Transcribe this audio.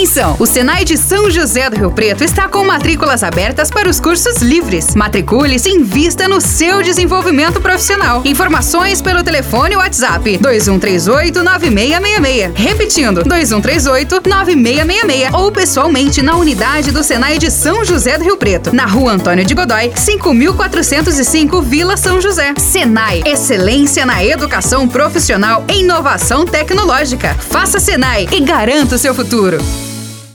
Atenção! O Senai de São José do Rio Preto está com matrículas abertas para os cursos livres. Matricule-se em vista no seu desenvolvimento profissional. Informações pelo telefone WhatsApp 2138 9666. Repetindo, 2138 9666 ou pessoalmente na unidade do Senai de São José do Rio Preto, na Rua Antônio de Godói, 5405 Vila São José. Senai, excelência na educação profissional e inovação tecnológica. Faça Senai e garanta o seu futuro.